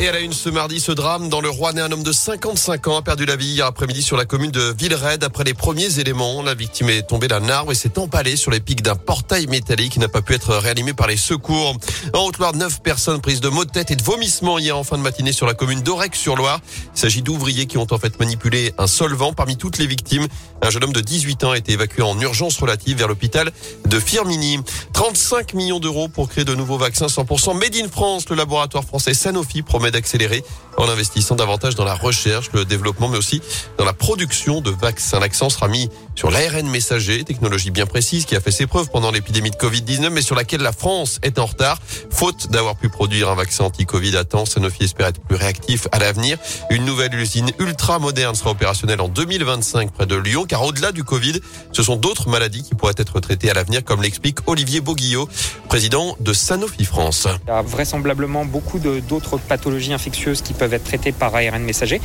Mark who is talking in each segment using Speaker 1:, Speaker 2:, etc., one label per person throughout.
Speaker 1: Et à la une ce mardi, ce drame dans le Rouennais, un homme de 55 ans a perdu la vie hier après-midi sur la commune de Villered. Après les premiers éléments, la victime est tombée d'un arbre et s'est empalée sur les pics d'un portail métallique qui n'a pas pu être réanimé par les secours. En Haute-Loire, neuf personnes prises de maux de tête et de vomissements hier en fin de matinée sur la commune d'Orec-sur-Loire. Il s'agit d'ouvriers qui ont en fait manipulé un solvant. Parmi toutes les victimes, un jeune homme de 18 ans a été évacué en urgence relative vers l'hôpital de Firmini. 35 millions d'euros pour créer de nouveaux vaccins 100% Made in France. Le laboratoire français Sanofi promet d'accélérer en investissant davantage dans la recherche, le développement, mais aussi dans la production de vaccins. L'accent sera mis sur l'ARN messager, technologie bien précise qui a fait ses preuves pendant l'épidémie de Covid-19, mais sur laquelle la France est en retard, faute d'avoir pu produire un vaccin anti-Covid à temps. Sanofi espère être plus réactif à l'avenir. Une nouvelle usine ultra moderne sera opérationnelle en 2025 près de Lyon, car au-delà du Covid, ce sont d'autres maladies qui pourraient être traitées à l'avenir, comme l'explique Olivier Boguillot, président de Sanofi France.
Speaker 2: Il y a vraisemblablement beaucoup d'autres pathologies infectieuses qui peuvent être traitées par ARN messager,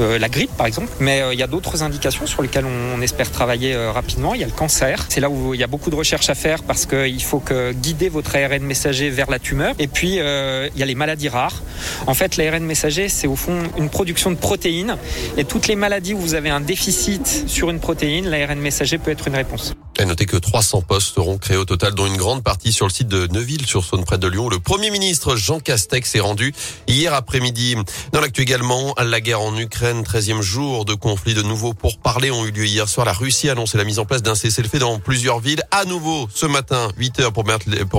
Speaker 2: euh, la grippe par exemple, mais euh, il y a d'autres indications sur lesquelles on, espère travailler euh, rapidement. Il y a le cancer, c'est là où il y a beaucoup de recherches à faire parce qu'il faut que guider votre ARN messager vers la tumeur. Et puis il y a les maladies rares. En fait, l'ARN messager, c'est au fond une production de protéines et toutes les maladies où vous avez un déficit sur une protéine, l'ARN messager peut être une réponse.
Speaker 1: Et notez que 300 postes seront créés au total, dont une grande partie sur le site de Neuville-sur-Saône, près de Lyon. Le Premier ministre Jean Castex est rendu hier après-midi. Dans l'actu également, la guerre en Ukraine, 13e jour de conflit de nouveau pour parler ont eu lieu hier soir. La Russie a annoncé la mise en place d'un cessez-le-feu dans plusieurs villes. À nouveau, ce matin, 8 heures pour,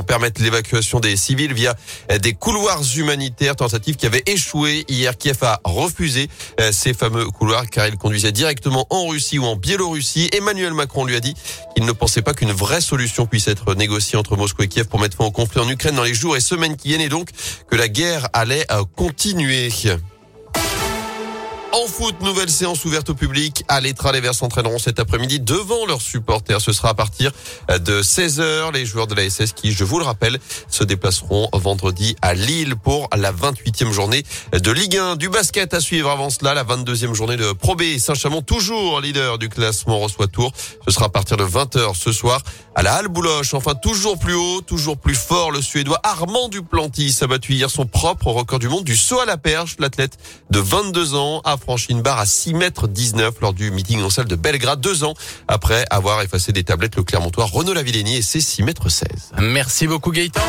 Speaker 1: permettre l'évacuation des civils via des couloirs humanitaires, tentative qui avait échoué hier. Kiev a refusé euh, ces fameux couloirs car il conduisait directement en Russie ou en Biélorussie. Emmanuel Macron lui a dit ne pensait pas qu'une vraie solution puisse être négociée entre Moscou et Kiev pour mettre fin au conflit en Ukraine dans les jours et semaines qui viennent et donc que la guerre allait euh, continuer. En foot, nouvelle séance ouverte au public. À l'Etra, les Verts s'entraîneront cet après-midi devant leurs supporters. Ce sera à partir de 16h. Les joueurs de la SS qui, je vous le rappelle, se déplaceront vendredi à Lille pour la 28e journée de Ligue 1. Du basket à suivre avant cela, la 22e journée de Pro B. Saint-Chamond, toujours leader du classement, reçoit Tour. Ce sera à partir de 20h ce soir à la Halle Bouloche. Enfin, toujours plus haut, toujours plus fort, le Suédois Armand Duplantis a battu hier son propre record du monde du saut à la perche. L'athlète de 22 ans a franchi une barre à 6 mètres 19 lors du meeting en salle de Belgrade, deux ans après avoir effacé des tablettes le Clermontois Renaud Lavillenie et ses 6 mètres 16.
Speaker 3: Merci beaucoup Gaëtan.